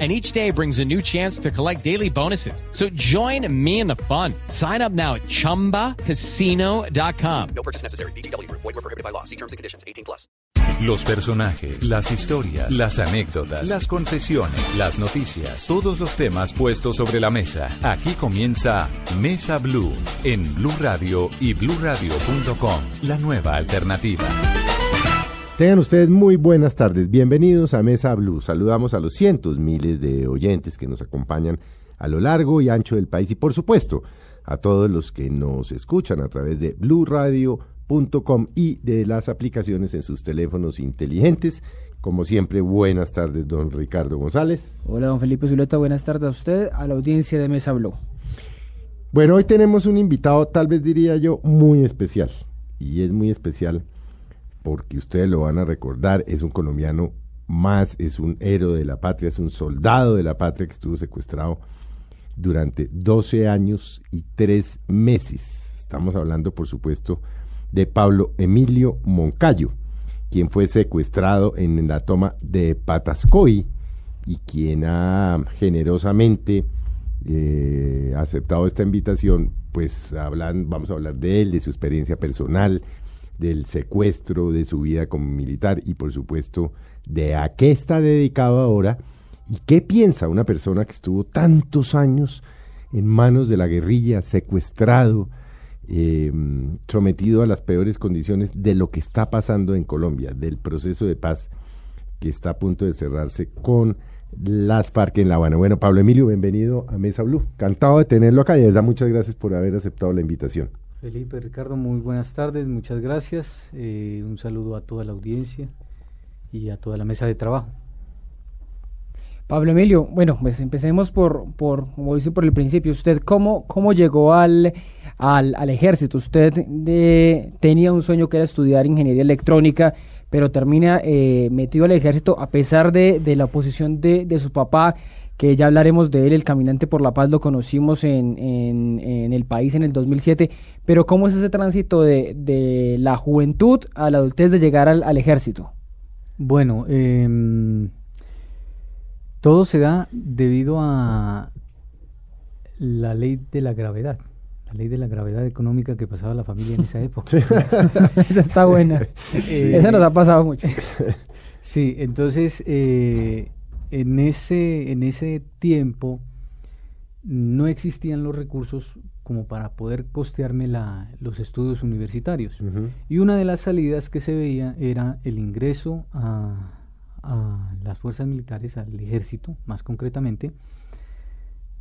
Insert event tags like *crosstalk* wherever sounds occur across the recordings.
and each day brings a new chance to collect daily bonuses. So join me in the fun. Sign up now at ChumbaCasino.com. No purchase necessary. BGW. Void were prohibited by law. See terms and conditions. 18 plus. Los personajes, las historias, las anécdotas, las confesiones, las noticias, todos los temas puestos sobre la mesa. Aquí comienza Mesa Blue en Blue Radio y BlueRadio.com, la nueva alternativa. Tengan ustedes muy buenas tardes. Bienvenidos a Mesa Blue. Saludamos a los cientos, miles de oyentes que nos acompañan a lo largo y ancho del país y por supuesto a todos los que nos escuchan a través de bluradio.com y de las aplicaciones en sus teléfonos inteligentes. Como siempre, buenas tardes, don Ricardo González. Hola, don Felipe Zuleta, buenas tardes a usted, a la audiencia de Mesa Blue. Bueno, hoy tenemos un invitado, tal vez diría yo, muy especial. Y es muy especial porque ustedes lo van a recordar, es un colombiano más, es un héroe de la patria, es un soldado de la patria que estuvo secuestrado durante 12 años y 3 meses. Estamos hablando, por supuesto, de Pablo Emilio Moncayo, quien fue secuestrado en la toma de Patascoy y quien ha generosamente eh, aceptado esta invitación, pues hablan, vamos a hablar de él, de su experiencia personal, del secuestro, de su vida como militar y por supuesto de a qué está dedicado ahora y qué piensa una persona que estuvo tantos años en manos de la guerrilla, secuestrado, eh, sometido a las peores condiciones de lo que está pasando en Colombia, del proceso de paz que está a punto de cerrarse con las FARC en La Habana. Bueno, Pablo Emilio, bienvenido a Mesa Blue. Cantado de tenerlo acá y de verdad muchas gracias por haber aceptado la invitación. Felipe, Ricardo, muy buenas tardes, muchas gracias. Eh, un saludo a toda la audiencia y a toda la mesa de trabajo. Pablo Emilio, bueno, pues empecemos por, por como dice por el principio, ¿usted cómo, cómo llegó al, al, al ejército? Usted de, tenía un sueño que era estudiar ingeniería electrónica, pero termina eh, metido al ejército a pesar de, de la oposición de, de su papá que ya hablaremos de él, el Caminante por la Paz, lo conocimos en, en, en, el país en el 2007, pero ¿cómo es ese tránsito de, de la juventud a la adultez de llegar al, al ejército? Bueno, eh, todo se da debido a la ley de la gravedad, la ley de la gravedad económica que pasaba la familia en esa *laughs* época. esa está buena, *laughs* esa nos ha pasado mucho. Sí, entonces... Eh, en ese, en ese tiempo no existían los recursos como para poder costearme la, los estudios universitarios. Uh -huh. Y una de las salidas que se veía era el ingreso a, a, las fuerzas militares, al ejército más concretamente,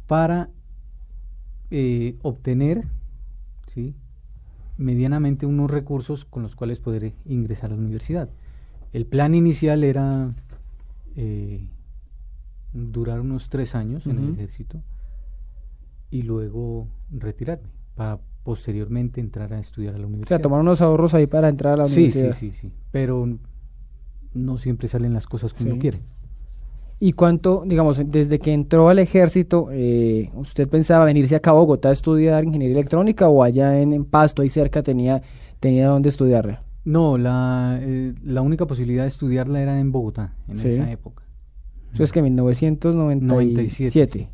para eh, obtener ¿sí? medianamente unos recursos con los cuales poder ingresar a la universidad. El plan inicial era... Eh, durar unos tres años uh -huh. en el ejército y luego retirarme para posteriormente entrar a estudiar a la universidad. O sea, tomar unos ahorros ahí para entrar a la sí, universidad. Sí, sí, sí, pero no siempre salen las cosas como sí. uno quiere. ¿Y cuánto, digamos, desde que entró al ejército, eh, usted pensaba venirse acá a Bogotá a estudiar ingeniería electrónica o allá en, en Pasto, ahí cerca, tenía, tenía dónde estudiarla? No, la, eh, la única posibilidad de estudiarla era en Bogotá, en sí. esa época. Eso es que en 1997.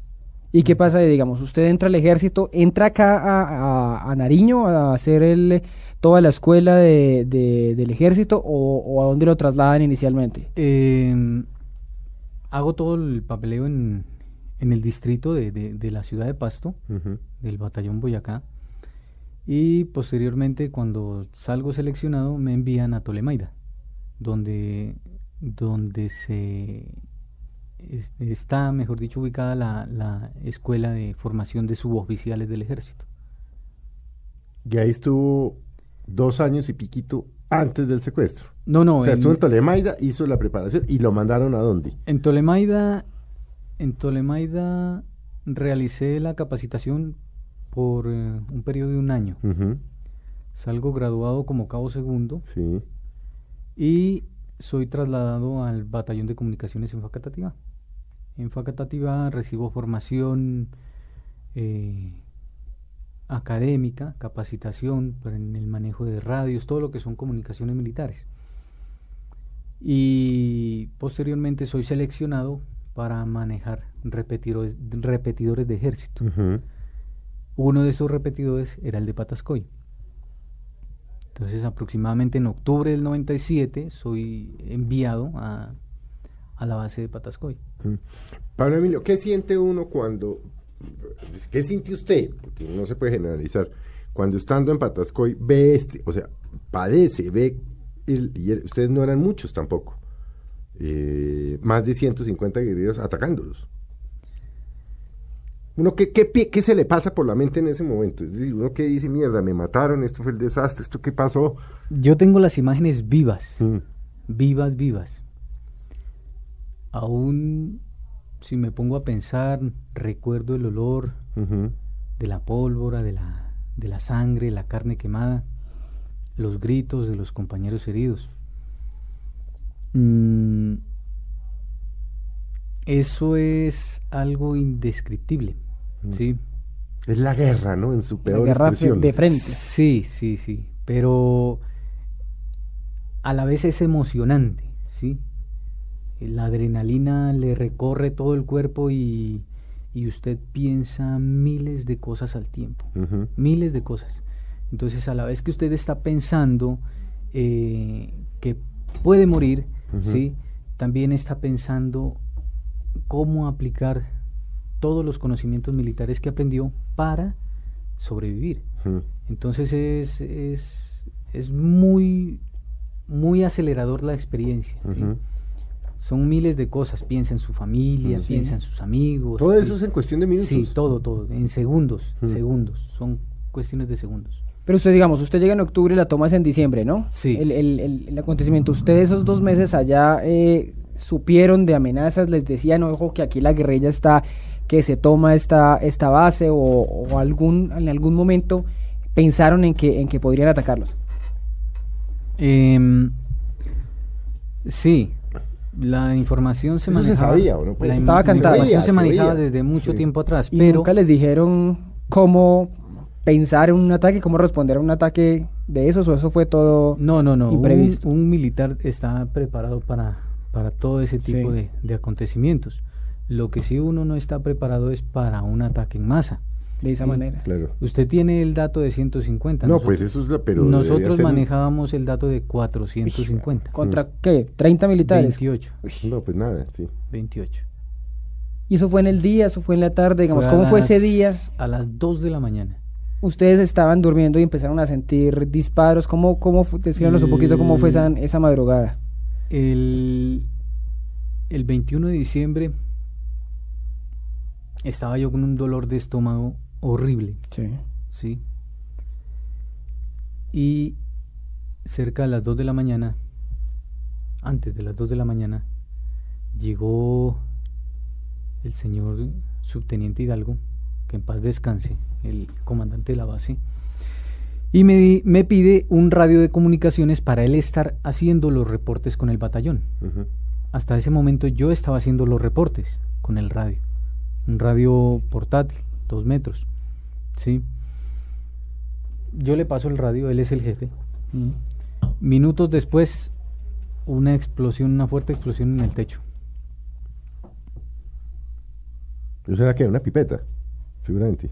¿Y qué pasa? Digamos, usted entra al ejército, entra acá a, a, a Nariño a hacer el, toda la escuela de, de, del ejército o, o, a dónde lo trasladan inicialmente? Eh, hago todo el papeleo en, en el distrito de, de, de, la ciudad de Pasto, uh -huh. del batallón Boyacá. Y posteriormente, cuando salgo seleccionado, me envían a Tolemaida, donde, donde se está, mejor dicho, ubicada la, la, escuela de formación de suboficiales del ejército. Y ahí estuvo dos años y piquito antes del secuestro. No, no. O sea, en, estuvo en Tolemaida, hizo la preparación y lo mandaron a dónde? En Tolemaida, en Tolemaida realicé la capacitación por eh, un periodo de un año. Uh -huh. Salgo graduado como cabo segundo. Sí y soy trasladado al batallón de comunicaciones en Facatativá. En Facatativá recibo formación eh, académica, capacitación en el manejo de radios, todo lo que son comunicaciones militares. Y posteriormente soy seleccionado para manejar repetidores, repetidores de ejército. Uno de esos repetidores era el de Patascoy. Entonces, aproximadamente en octubre del 97 soy enviado a, a la base de Patascoy. Pablo Emilio, ¿qué siente uno cuando, qué siente usted? Porque no se puede generalizar. Cuando estando en Patascoy ve este, o sea, padece, ve, y ustedes no eran muchos tampoco, eh, más de 150 guerreros atacándolos. Uno, ¿qué, qué, se le pasa por la mente en ese momento? Es decir, uno que dice, mierda, me mataron, esto fue el desastre, esto qué pasó. Yo tengo las imágenes vivas, mm. vivas, vivas. Aún si me pongo a pensar, recuerdo el olor de la pólvora, de la, de la sangre, la carne quemada, los gritos de los compañeros heridos. Mm, eso es algo indescriptible. Mm. Sí. Es la guerra, ¿no? En su peor la guerra de frente. Sí, sí, sí. Pero a la vez es emocionante, ¿sí? La adrenalina le recorre todo el cuerpo y, y usted piensa miles de cosas al tiempo. Miles de cosas. Entonces, a la vez que usted está pensando eh, que puede morir, ¿sí? También está pensando cómo aplicar todos los conocimientos militares que aprendió para sobrevivir. Entonces es, es, es, muy, muy acelerador la experiencia. Son miles de cosas. Piensa en su familia, piensa en sus amigos. Todo eso es en cuestión de minutos. Sí, todo, todo. En segundos, segundos. Son cuestiones de segundos. Pero usted, digamos, usted llega en octubre y la toma es en diciembre, ¿no? Sí. El, el, el, acontecimiento. Usted esos dos meses allá eh, supieron de amenazas, les decían, ojo, que aquí la guerrilla está que se toma esta, esta base o, algún, en algún momento pensaron en que, en que podrían atacarlos? Em, sí, la información se manejaba. Se sabía, ¿o no? Pues, estaba cantada. La información se, manejaba desde mucho tiempo atrás. pero nunca les dijeron cómo pensar en un ataque, cómo responder a un ataque de esos, o eso fue todo. No, no, no. Imprevisto? Un, militar está preparado para, para todo ese tipo de, de acontecimientos. Lo que sí uno no está preparado es para un ataque en masa. De esa manera. Claro. Usted tiene el dato de 128. No, pues eso es la, pero nosotros manejábamos el dato de 450. ¿Contra qué? ¿30 militares? 28. no, pues nada, sí. 28. ¿Y eso fue en el día, eso fue en la tarde? Digamos, ¿cómo fue ese día? A las 2 de la mañana. Ustedes estaban durmiendo y empezaron a sentir disparos. ¿Cómo, cómo descríbanos un poquito cómo fue esa, esa madrugada? El, el 21 de diciembre estaba yo con un dolor de estómago horrible. Sí. Sí. Y cerca de las 2 de la mañana, antes de las 2 de la mañana, llegó el señor subteniente Hidalgo, que en paz descanse, el comandante de la base, y me, me pide un radio de comunicaciones para él estar haciendo los reportes con el batallón. Hasta ese momento yo estaba haciendo los reportes con el radio un radio portátil, dos metros, ¿sí? Yo le paso el radio, él es el jefe. Minutos después, una explosión, una fuerte explosión en el techo. ¿Eso era qué? ¿Una pipeta? Seguramente.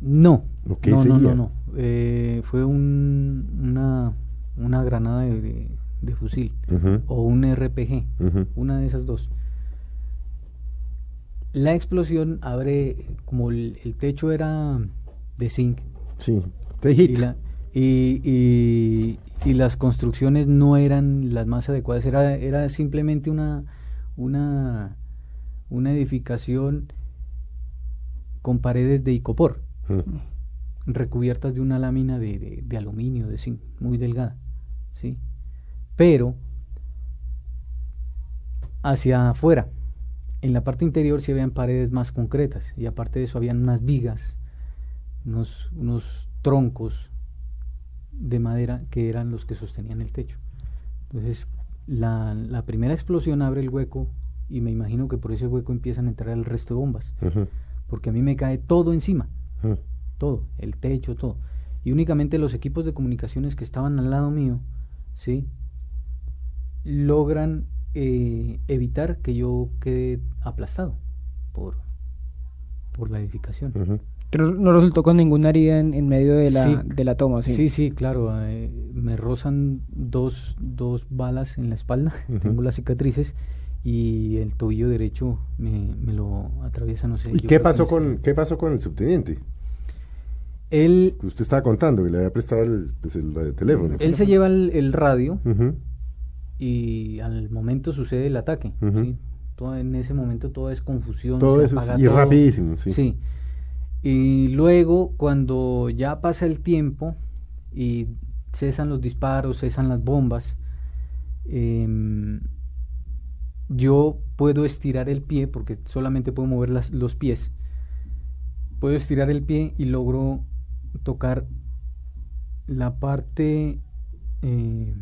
No, no, no, no, no, eh, fue un, una, una granada de, de, fusil o un RPG, una de esas dos la explosión abre, como el, techo era de zinc. Sí, y, y, las construcciones no eran las más adecuadas, era, era simplemente una, una, una edificación con paredes de icopor, mm. recubiertas de una lámina de, de, aluminio, de zinc, muy delgada. ¿sí? Pero hacia afuera, en la parte interior sí habían paredes más concretas y aparte de eso habían unas vigas, unos, unos troncos de madera que eran los que sostenían el techo. Entonces, la, la primera explosión abre el hueco y me imagino que por ese hueco empiezan a entrar el resto de bombas. Porque a mí me cae todo encima. Todo, el techo, todo. Y únicamente los equipos de comunicaciones que estaban al lado mío, ¿sí? Logran eh, evitar que yo quede aplastado por, por la edificación. Pero no resultó con ninguna herida en, medio de la, de la toma, ¿sí? Sí, sí, claro. Eh, me rozan dos, dos balas en la espalda, tengo las cicatrices y el tobillo derecho me, me lo atraviesa, no sé. ¿Y qué pasó, con, qué pasó con el subteniente? Él... Usted estaba contando que le había prestado el, pues, el teléfono. Él se lleva el, radio y al momento sucede el ataque. todo, en ese momento todo es confusión. Todo eso y rapidísimo, sí. Sí. Y luego, cuando ya pasa el tiempo y cesan los disparos, cesan las bombas, em, yo puedo estirar el pie, porque solamente puedo mover las, los pies. Puedo estirar el pie y logro tocar la parte eh,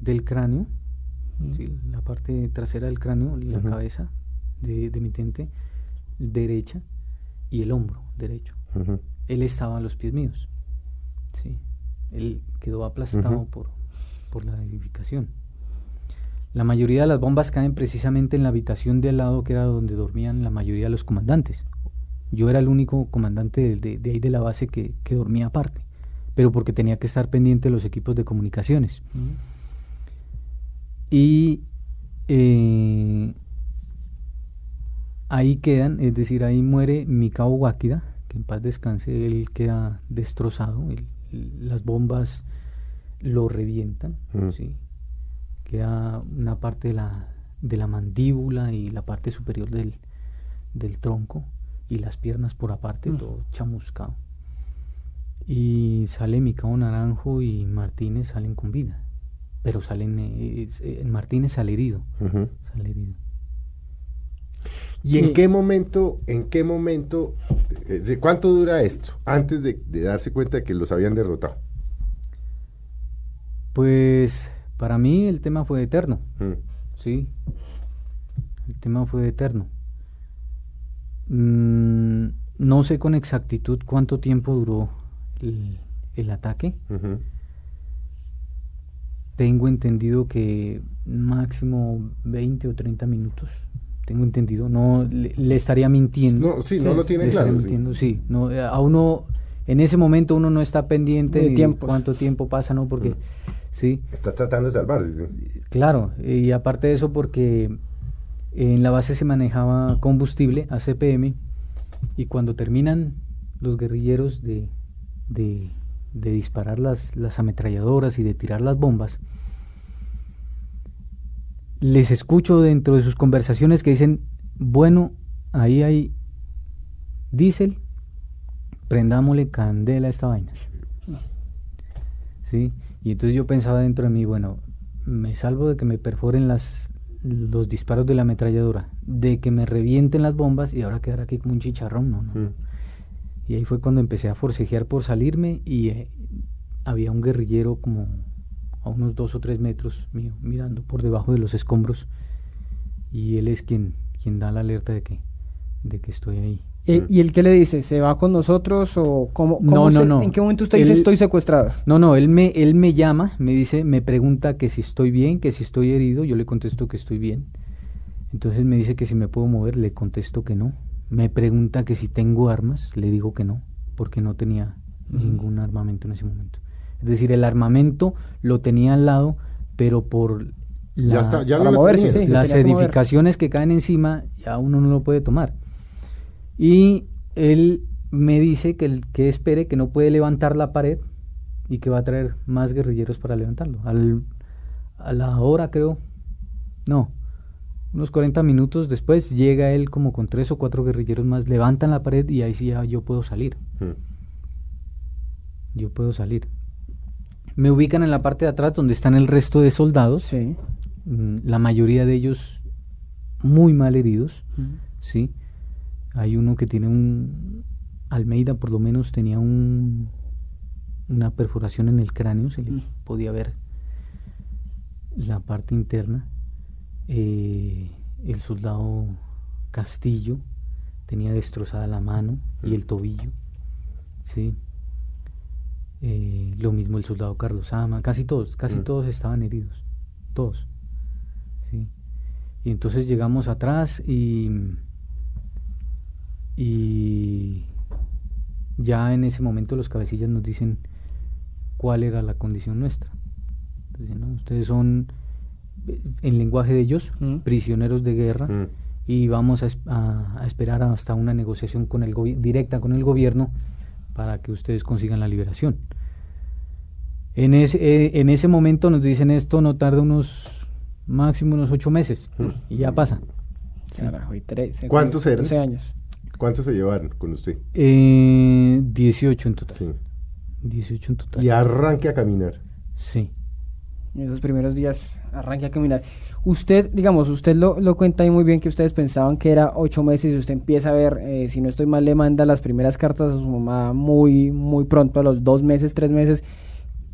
del cráneo, la parte trasera del cráneo, la cabeza de, de mi tente derecha y el hombro derecho. Él estaba a los pies míos. Sí. Él quedó aplastado por, por la edificación. La mayoría de las bombas caen precisamente en la habitación de al lado, que era donde dormían la mayoría de los comandantes. Yo era el único comandante de, ahí de la base que, dormía aparte, pero porque tenía que estar pendiente de los equipos de comunicaciones. Y eh, ahí quedan, es decir, ahí muere mi cabo Guáquida, que en paz descanse, él queda destrozado, las bombas lo revientan, mm. ¿sí? queda una parte de la, de la mandíbula y la parte superior del, del tronco y las piernas por aparte, mm. todo chamuscado. Y sale mi cabo Naranjo y Martínez salen con vida, pero salen, eh, Martínez sale herido, sale herido. ¿Y en qué momento, en qué momento, eh, de cuánto dura esto antes de, darse cuenta de que los habían derrotado? Pues para mí el tema fue eterno, mm. sí, el tema fue eterno. Mm, no sé con exactitud cuánto tiempo duró el, ataque. Tengo entendido que máximo 20 o 30 minutos tengo entendido. No le, estaría mintiendo. No, sí, no lo tiene claro. Mintiendo, sí. No, eh, a uno, en ese momento uno no está pendiente de cuánto tiempo pasa, ¿no? Porque, mm. sí. Está tratando de salvarse. Claro, y aparte de eso porque en la base se manejaba combustible, ACPM, y cuando terminan los guerrilleros de, de, de disparar las, las ametralladoras y de tirar las bombas, les escucho dentro de sus conversaciones que dicen, bueno, ahí hay diésel, prendámosle candela a esta vaina. ¿Sí? Y entonces yo pensaba dentro de mí, bueno, me salvo de que me perforen las, los disparos de la ametralladora, de que me revienten las bombas y ahora quedar aquí como un chicharrón, ¿no? no. Mm. Y ahí fue cuando empecé a forcejear por salirme y eh, había un guerrillero como a unos dos o tres metros mío, mirando por debajo de los escombros y él es quien, quien da la alerta de que, de que estoy ahí. ¿Y, él qué le dice? ¿Se va con nosotros o cómo? no, no, no. ¿En qué momento usted dice estoy secuestrado? No, no, él me, él me llama, me dice, me pregunta que si estoy bien, que si estoy herido, yo le contesto que estoy bien. Entonces me dice que si me puedo mover, le contesto que no. Me pregunta que si tengo armas, le digo que no, porque no tenía ningún armamento en ese momento. Es decir, el armamento lo tenía al lado, pero por las edificaciones que caen encima, ya uno no lo puede tomar. Y él me dice que, que espere, que no puede levantar la pared y que va a traer más guerrilleros para levantarlo. Al, a la hora, creo, no, unos 40 minutos después llega él como con tres o cuatro guerrilleros más, levantan la pared y ahí sí ya yo puedo salir. Hmm. Yo puedo salir me ubican en la parte de atrás donde están el resto de soldados. Sí. Mm, la mayoría de ellos muy mal heridos. Sí. Hay uno que tiene un. Almeida, por lo menos, tenía un una perforación en el cráneo, se le podía ver. la parte interna. Eh, el soldado Castillo tenía destrozada la mano y el tobillo. ¿sí? Eh, lo mismo el soldado Carlos Ama, casi todos, casi Mm. todos estaban heridos, todos. ¿sí? Y entonces llegamos atrás y, y ya en ese momento los cabecillas nos dicen cuál era la condición nuestra. Entonces, ¿no? Ustedes son, en lenguaje de ellos, Mm. prisioneros de guerra Mm. y vamos a, es- a- a esperar hasta una negociación con el directa con el gobierno para que ustedes consigan la liberación. En ese, eh, en ese momento nos dicen esto no tarda unos máximo unos ocho meses y ya pasa. Sí. Carajo, y tres, ¿Cuántos eran? 12 años. ¿Cuántos se llevaron con usted? Eh, 18 en total. Sí. 18 en total. Y arranque a caminar. Sí. En esos primeros días arranque a caminar. Usted, digamos, usted lo, lo cuenta ahí muy bien que ustedes pensaban que era ocho meses y usted empieza a ver, eh, si no estoy mal, le manda las primeras cartas a su mamá muy, muy pronto, a los dos meses, tres meses.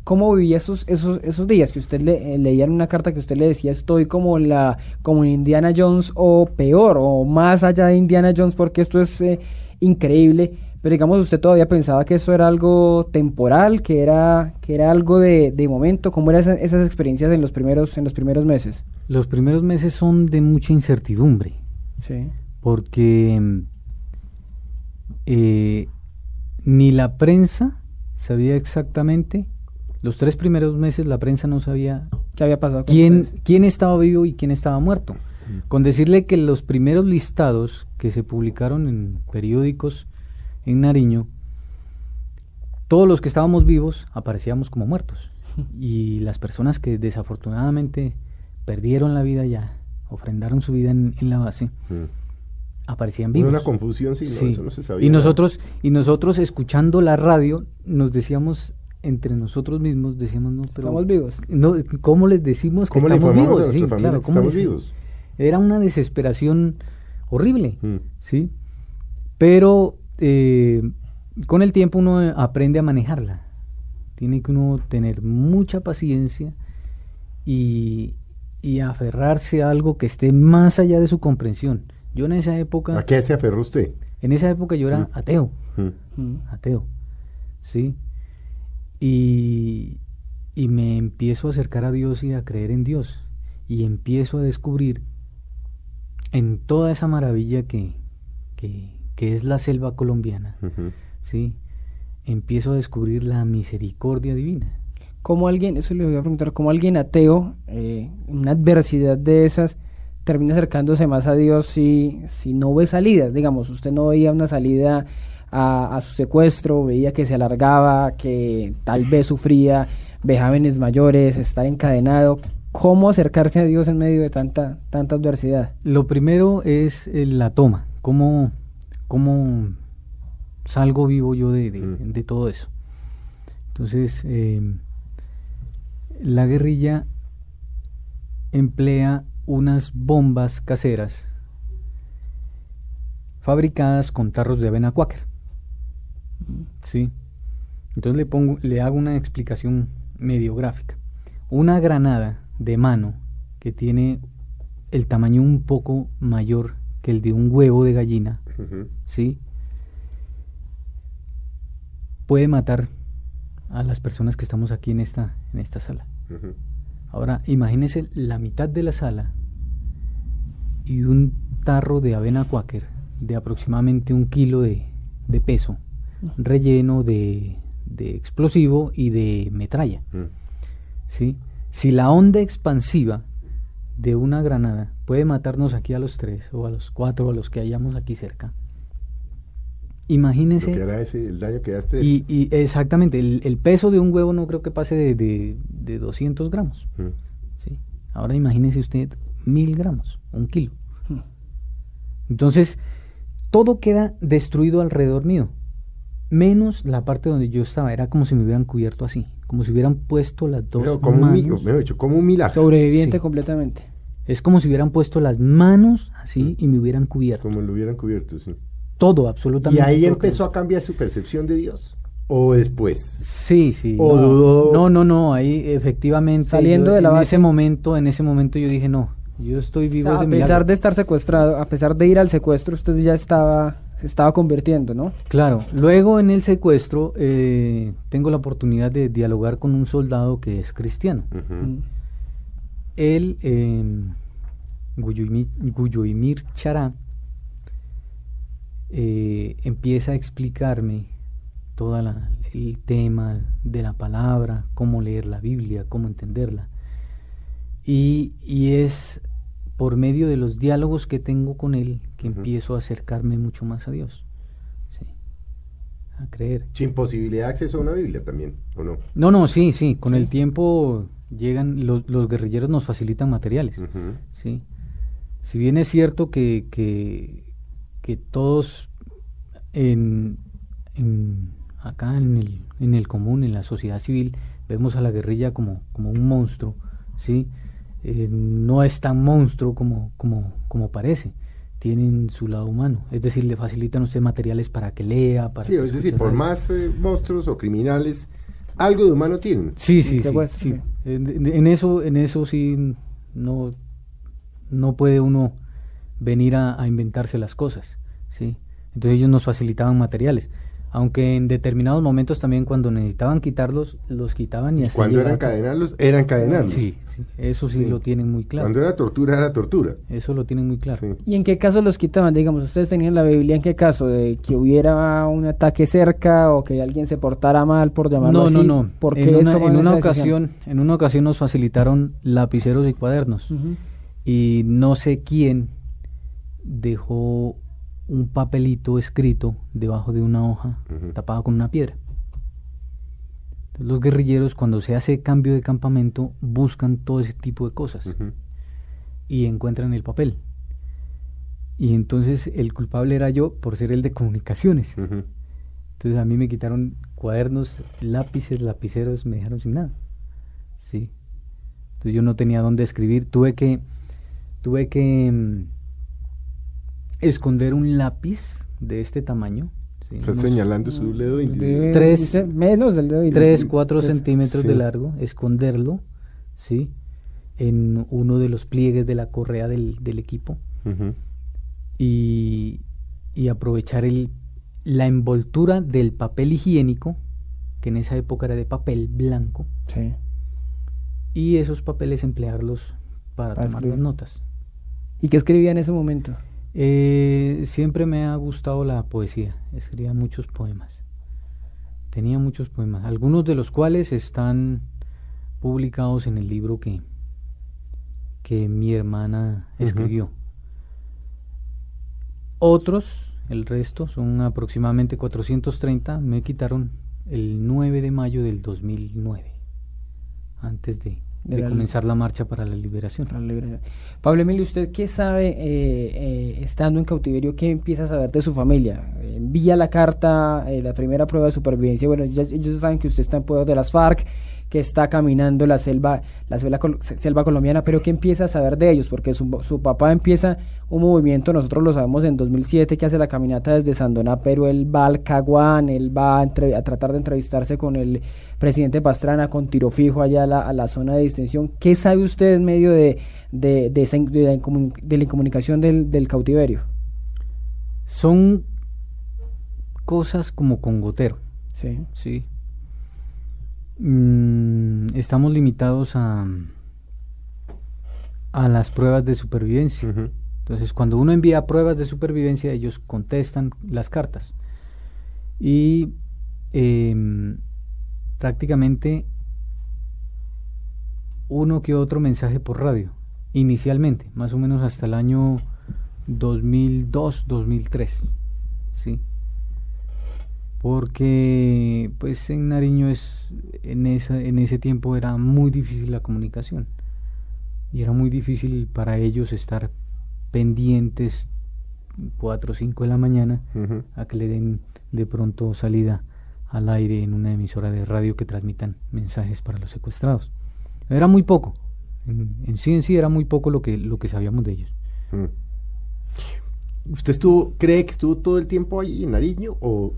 ¿Cómo vivía esos, esos, esos días que usted le, eh, leía en una carta que usted le decía estoy como la, como en Indiana Jones o peor o más allá de Indiana Jones porque esto es eh, increíble? Pero digamos, usted todavía pensaba que eso era algo temporal, que era, que era algo de, de momento. ¿Cómo eran esas, esas experiencias en los primeros, en los primeros meses? Los primeros meses son de mucha incertidumbre. Sí. porque mm, eh, ni la prensa sabía exactamente, los tres primeros meses la prensa no sabía ¿Qué había pasado con quién, ustedes? quién estaba vivo y quién estaba muerto. Con decirle que los primeros listados que se publicaron en periódicos en Nariño, todos los que estábamos vivos aparecíamos como muertos. *laughs* Y las personas que desafortunadamente perdieron la vida ya, ofrendaron su vida en, en la base, Mm. aparecían Era vivos. Una confusión, sí, no, Sí. eso no se sabía. y nosotros y nosotros escuchando la radio nos decíamos entre nosotros mismos decíamos no pero Estamos vivos. no cómo les decimos que ¿Cómo le estamos vivos Sí, claro, ¿cómo estamos les- vivos? era una desesperación horrible Mm. sí pero eh, con el tiempo uno aprende a manejarla tiene que uno tener mucha paciencia y, y aferrarse a algo que esté más allá de su comprensión yo en esa época ¿A qué se aferró usted? en esa época yo era Mm. ateo, Mm. Mm. ateo, ¿sí? Y, y me empiezo a acercar a Dios y a creer en Dios. Y empiezo a descubrir en toda esa maravilla que, que, que es la selva colombiana. ¿sí? Empiezo a descubrir la misericordia divina. ¿Cómo alguien, eso le voy a preguntar, cómo alguien ateo, eh, en una adversidad de esas, termina acercándose más a Dios si, si no ve salidas? Digamos, usted no veía una salida a, a su secuestro, veía que se alargaba, que tal vez sufría vejámenes mayores, estar encadenado. ¿Cómo acercarse a Dios en medio de tanta, tanta adversidad? Lo primero es eh, la toma, cómo, cómo salgo vivo yo de, de- Mm. de todo eso. Entonces, eh, la guerrilla emplea unas bombas caseras fabricadas con tarros de avena cuáquer. ¿Sí? Entonces le pongo, le hago una explicación medio gráfica. Una granada de mano que tiene el tamaño un poco mayor que el de un huevo de gallina, ¿sí? Puede matar a las personas que estamos aquí en esta, en esta sala. Ahora, imagínese la mitad de la sala y un tarro de avena cuáquer de aproximadamente un kilo de, de peso, relleno de, de explosivo y de metralla. ¿sí? Si la onda expansiva de una granada puede matarnos aquí a los tres, o a los cuatro, o a los que hayamos aquí cerca, Lo imagínense... que era ese, el daño que daste. Y, y exactamente, el, el peso de un huevo no creo que pase de, de, de 200 gramos. Mm. ¿sí? Ahora imagínese usted mil gramos, un kilo. Entonces, todo queda destruido alrededor mío, menos la parte donde yo estaba. Era como si me hubieran cubierto así, como si hubieran puesto las dos Pero como un, mi- manos. mejor dicho, como un milagro. Sobreviviente Sí. completamente. Es como si hubieran puesto las manos así y me hubieran cubierto. Como lo hubieran cubierto, sí. Todo, Y absolutamente. ahí todo empezó a cambiar su percepción de Dios. ¿O después? Sí, sí. ¿O no, dudó? no, no, no, ahí efectivamente. Saliendo yo- de la en base. ese momento, en ese momento yo dije no, yo estoy O vivo. sea, de a pesar milagro". de estar secuestrado, a pesar de ir al secuestro, usted ya estaba, se estaba convirtiendo, ¿no? Claro, luego en el secuestro eh, tengo la oportunidad de dialogar con un soldado que es cristiano. Mm. Él, eh, Guyoimir, Guyoimir Chará, eh, empieza a explicarme todo el tema de la palabra, cómo leer la Biblia, cómo entenderla. Y, y es por medio de los diálogos que tengo con él que empiezo a acercarme mucho más a Dios. Sí, a creer. Sin posibilidad de acceso a una Biblia también, ¿o no? No, no, sí, sí. Con el tiempo llegan, los, los guerrilleros nos facilitan materiales. Sí. Si bien es cierto que, que, que todos en, en- acá en el, en el común, en la sociedad civil, vemos a la guerrilla como, como un monstruo, ¿sí? Eh, no es tan monstruo como, como, como parece. Tienen su lado humano, es decir, le facilitan a usted materiales para que lea, para Sí, que es decir, por más eh, monstruos o criminales, algo de humano tienen. Sí, sí, ¿Te sí, en eso, en eso sí no, no puede uno venir a, a inventarse las cosas, sí. Entonces ellos nos facilitaban materiales, aunque en determinados momentos también cuando necesitaban quitarlos, los quitaban y hasta Cuando eran cadenarlos, eran cadenarlos. Sí, sí, eso sí, Sí. lo tienen muy claro. Cuando era tortura, era tortura. Eso lo tienen muy claro. Sí. ¿Y en qué caso los quitaban? Digamos, ustedes tenían la Biblia, ¿en qué caso? ¿De que hubiera un ataque cerca o que alguien se portara mal, por llamarlo No, así? no, no. ¿Por qué en una, en una decisión? ocasión, en una ocasión nos facilitaron lapiceros y cuadernos. Y no sé quién dejó un papelito escrito debajo de una hoja Ujú. tapada con una piedra. Entonces, los guerrilleros cuando se hace cambio de campamento buscan todo ese tipo de cosas y encuentran el papel. Y entonces el culpable era yo por ser el de comunicaciones. Ujú. Entonces a mí me quitaron cuadernos, lápices, lapiceros, me dejaron sin nada. Sí. Entonces yo no tenía dónde escribir, tuve que tuve que mm, esconder un lápiz de este tamaño. ¿sí? Está señalando su dedo. De- Tres- menos del dedo índice. 3, 4 Tres. centímetros Sí. de largo, esconderlo, ¿sí? En uno de los pliegues de la correa del, del equipo y, y aprovechar el, la envoltura del papel higiénico, que en esa época era de papel blanco, Sí. y esos papeles emplearlos para Para tomar escribir. las notas. ¿Y qué escribía en ese momento? Eh, siempre me ha gustado la poesía, escribía muchos poemas. Tenía muchos poemas, algunos de los cuales están publicados en el libro que, que mi hermana escribió. Otros, el resto, son aproximadamente 430, me quitaron el 9 de mayo del 2009, antes de, De de la- comenzar la marcha para la liberación. Para la liberación. Pablo Emilio, ¿usted qué sabe eh, eh, estando en cautiverio? ¿Qué empieza a saber de su familia? Envía la carta, eh, la primera prueba de supervivencia. Bueno, ya- ellos saben que usted está en poder de las FARC, que está caminando la selva, la selva, selva colombiana, pero ¿qué empieza a saber de ellos? Porque su, su papá empieza un movimiento, nosotros lo sabemos en 2007, que hace la caminata desde Sandoná, pero él va al Caguán, él va a, entre- a tratar de entrevistarse con el presidente Pastrana, con tiro fijo allá a la, a la zona de distensión. ¿Qué sabe usted en medio de, de, de, esa in- de la, incomun- de la incomunicación del, del cautiverio? Son cosas como con gotero. Sí. Sí. Mm, estamos limitados a, a las pruebas de supervivencia. Entonces, cuando uno envía pruebas de supervivencia, ellos contestan las cartas. Y em, prácticamente uno que otro mensaje por radio, inicialmente, más o menos hasta el año 2002, 2003. ¿sí? Porque pues en Nariño es en esa en ese tiempo era muy difícil la comunicación y era muy difícil para ellos estar pendientes 4 o 5 de la mañana a que le den de pronto salida al aire en una emisora de radio que transmitan mensajes para los secuestrados. Era muy poco. En, en sí en sí era muy poco lo que lo que sabíamos de ellos. Mm. ¿Usted estuvo, cree que estuvo todo el tiempo allí en Nariño o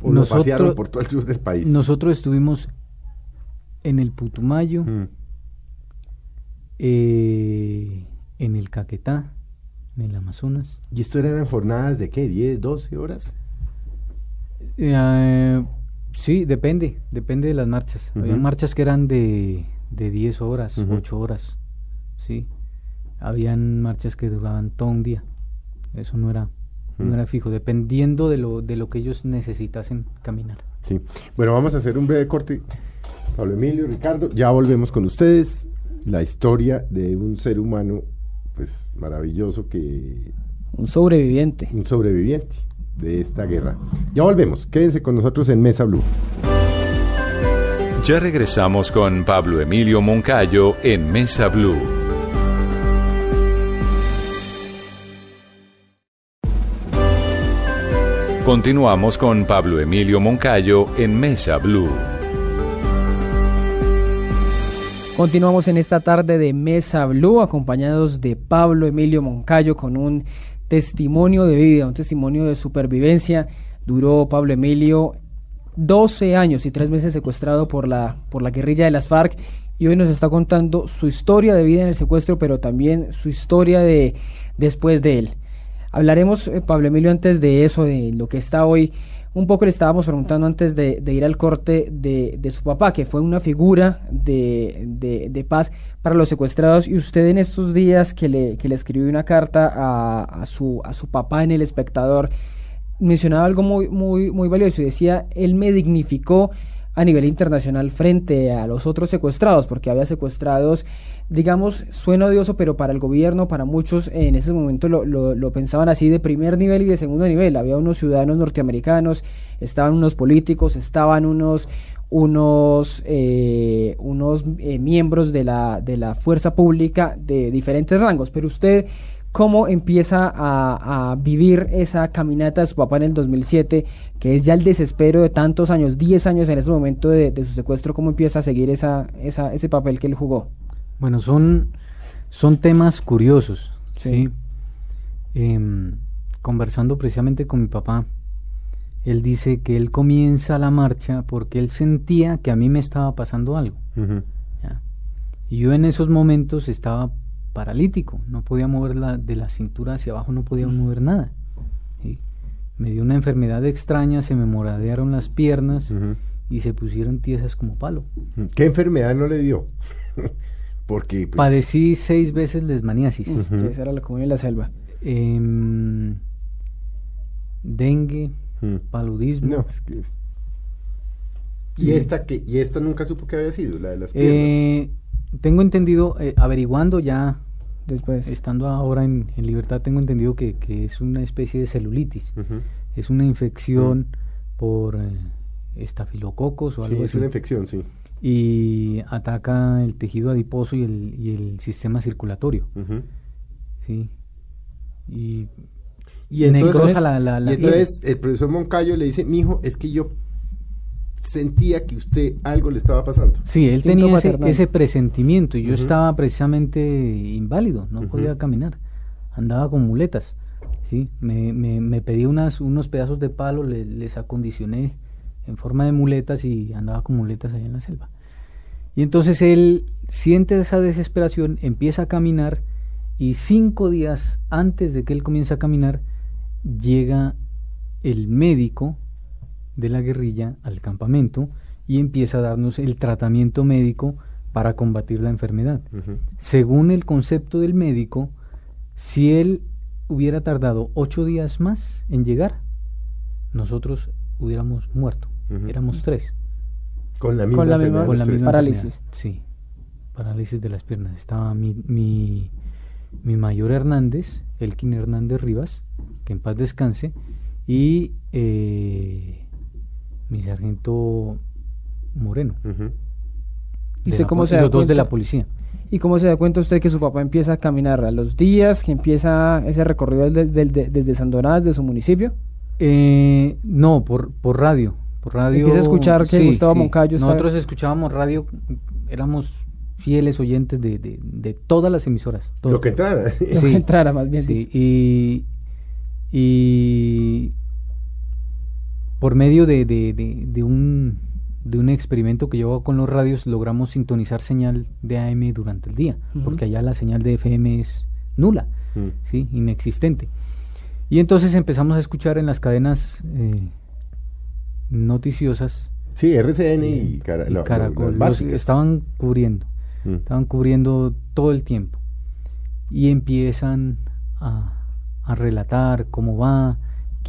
¿O lo pasearon por todo el sur del país? Nosotros estuvimos en el Putumayo, Mm. eh, en el Caquetá, en el Amazonas. ¿Y esto eran jornadas de qué? ¿10, 12 horas? Eh, sí, depende, depende de las marchas. Había Ujú. marchas que eran de, de 10 horas, Ujú. 8 horas, sí. Habían marchas que duraban todo un día. Eso no era, Mm. era fijo, dependiendo de lo, de lo que ellos necesitasen caminar. Sí. Bueno, vamos a hacer un breve corte. Pablo Emilio, Ricardo, ya volvemos con ustedes. La historia de un ser humano, pues maravilloso, que Un sobreviviente. un sobreviviente de esta guerra. Ya volvemos. Quédense con nosotros en Mesa Blue. Ya regresamos con Pablo Emilio Moncayo en Mesa Blue. Continuamos con Pablo Emilio Moncayo en Mesa Blue. Continuamos en esta tarde de Mesa Blue, acompañados de Pablo Emilio Moncayo con un testimonio de vida, un testimonio de supervivencia. Duró Pablo Emilio 12 años y 3 meses secuestrado por la, por la guerrilla de las FARC y hoy nos está contando su historia de vida en el secuestro, pero también su historia de después de él. Hablaremos, eh, Pablo Emilio, antes de eso, de lo que está hoy. Un poco le estábamos preguntando antes de, ir al corte de, de su papá, que fue una figura de, de- paz para los secuestrados. Y usted en estos días que le, que le escribió una carta a, a su, a su papá en El Espectador, mencionaba algo muy, muy, muy valioso y decía, él me dignificó a nivel internacional frente a los otros secuestrados, porque había secuestrados, digamos, suena odioso, pero para el gobierno, para muchos en ese momento lo, lo- lo pensaban así de primer nivel y de segundo nivel. Había unos ciudadanos norteamericanos, estaban unos políticos, estaban unos unos eh, unos eh, miembros de la de la fuerza pública de diferentes rangos pero usted cómo empieza a, a vivir esa caminata de su papá en el 2007, que es ya el desespero de tantos años, 10 años en ese momento de, de su secuestro, cómo empieza a seguir esa, esa, ese papel que él jugó. Bueno, son, son temas curiosos, ¿sí? Sí. Em, conversando precisamente con mi papá, él dice que él comienza la marcha porque él sentía que a mí me estaba pasando algo. ¿ya? Y yo en esos momentos estaba paralítico, no podía mover la, de la cintura hacia abajo, no podía mover nada. ¿sí? Me dio una enfermedad extraña, se me moradearon las piernas y se pusieron tiesas como palo. ¿Qué enfermedad no le dio? *laughs* Porque pues, Padecí seis veces lesmaniasis. Sí, esa era la comunidad en la selva. em, dengue, paludismo. No, es que es- ¿Y esta que y esta nunca supo que había sido la de las piernas? Eh, tengo entendido, eh, averiguando ya, Después. estando ahora en, en libertad, tengo entendido que, que es una especie de celulitis. Es una infección por eh, estafilococos o Sí, algo es así. una infección, sí. Y ataca el tejido adiposo y el, y el sistema circulatorio. ¿sí? Y Y entonces, Necrosa la- la- la y entonces el profesor Moncayo le dice, mijo, es que yo sentía que usted algo le estaba pasando. Sí, él tenía ese, ese presentimiento y yo estaba precisamente inválido, no podía caminar, andaba con muletas, ¿sí? Me, me, me pedí unas, unos pedazos de palo, le- les acondicioné en forma de muletas y andaba con muletas allá en la selva. Y entonces él siente esa desesperación, empieza a caminar y cinco días antes de que él comience a caminar, llega el médico de la guerrilla al campamento y empieza a darnos el tratamiento médico para combatir la enfermedad. Según el concepto del médico, si él hubiera tardado ocho días más en llegar, nosotros hubiéramos muerto. Éramos tres. Con la misma, Con la enfermedad misma- de Con los la tres. misma Parálisis. enfermedad. Sí, parálisis de las piernas. Estaba mi, mi, mi mayor Hernández, Elkin Hernández Rivas, que en paz descanse, y eh, mi sargento Moreno. ¿Y usted cómo se da los dos de la cuenta? policía. ¿Y cómo se da cuenta usted que su papá empieza a caminar a los días, que empieza ese recorrido desde, desde, desde Sandonadas, de su municipio? Eh, no, por, por radio. Por radio. Empieza a escuchar que Gustavo Moncayo está- Nosotros escuchábamos radio, éramos fieles oyentes de, de, de todas las emisoras. Lo que entrara. *laughs* Lo que entrara, más bien Sí, dicho. y, y por medio de, de, de, un, de un experimento que yo hago con los radios, logramos sintonizar señal de AM durante el día, porque allá la señal de FM es nula, mm. ¿sí? inexistente. Y entonces empezamos a escuchar en las cadenas eh, noticiosas. Sí, RCN y, Caracol. estaban cubriendo. Mm. Estaban cubriendo todo el tiempo. Y empiezan a, relatar cómo va,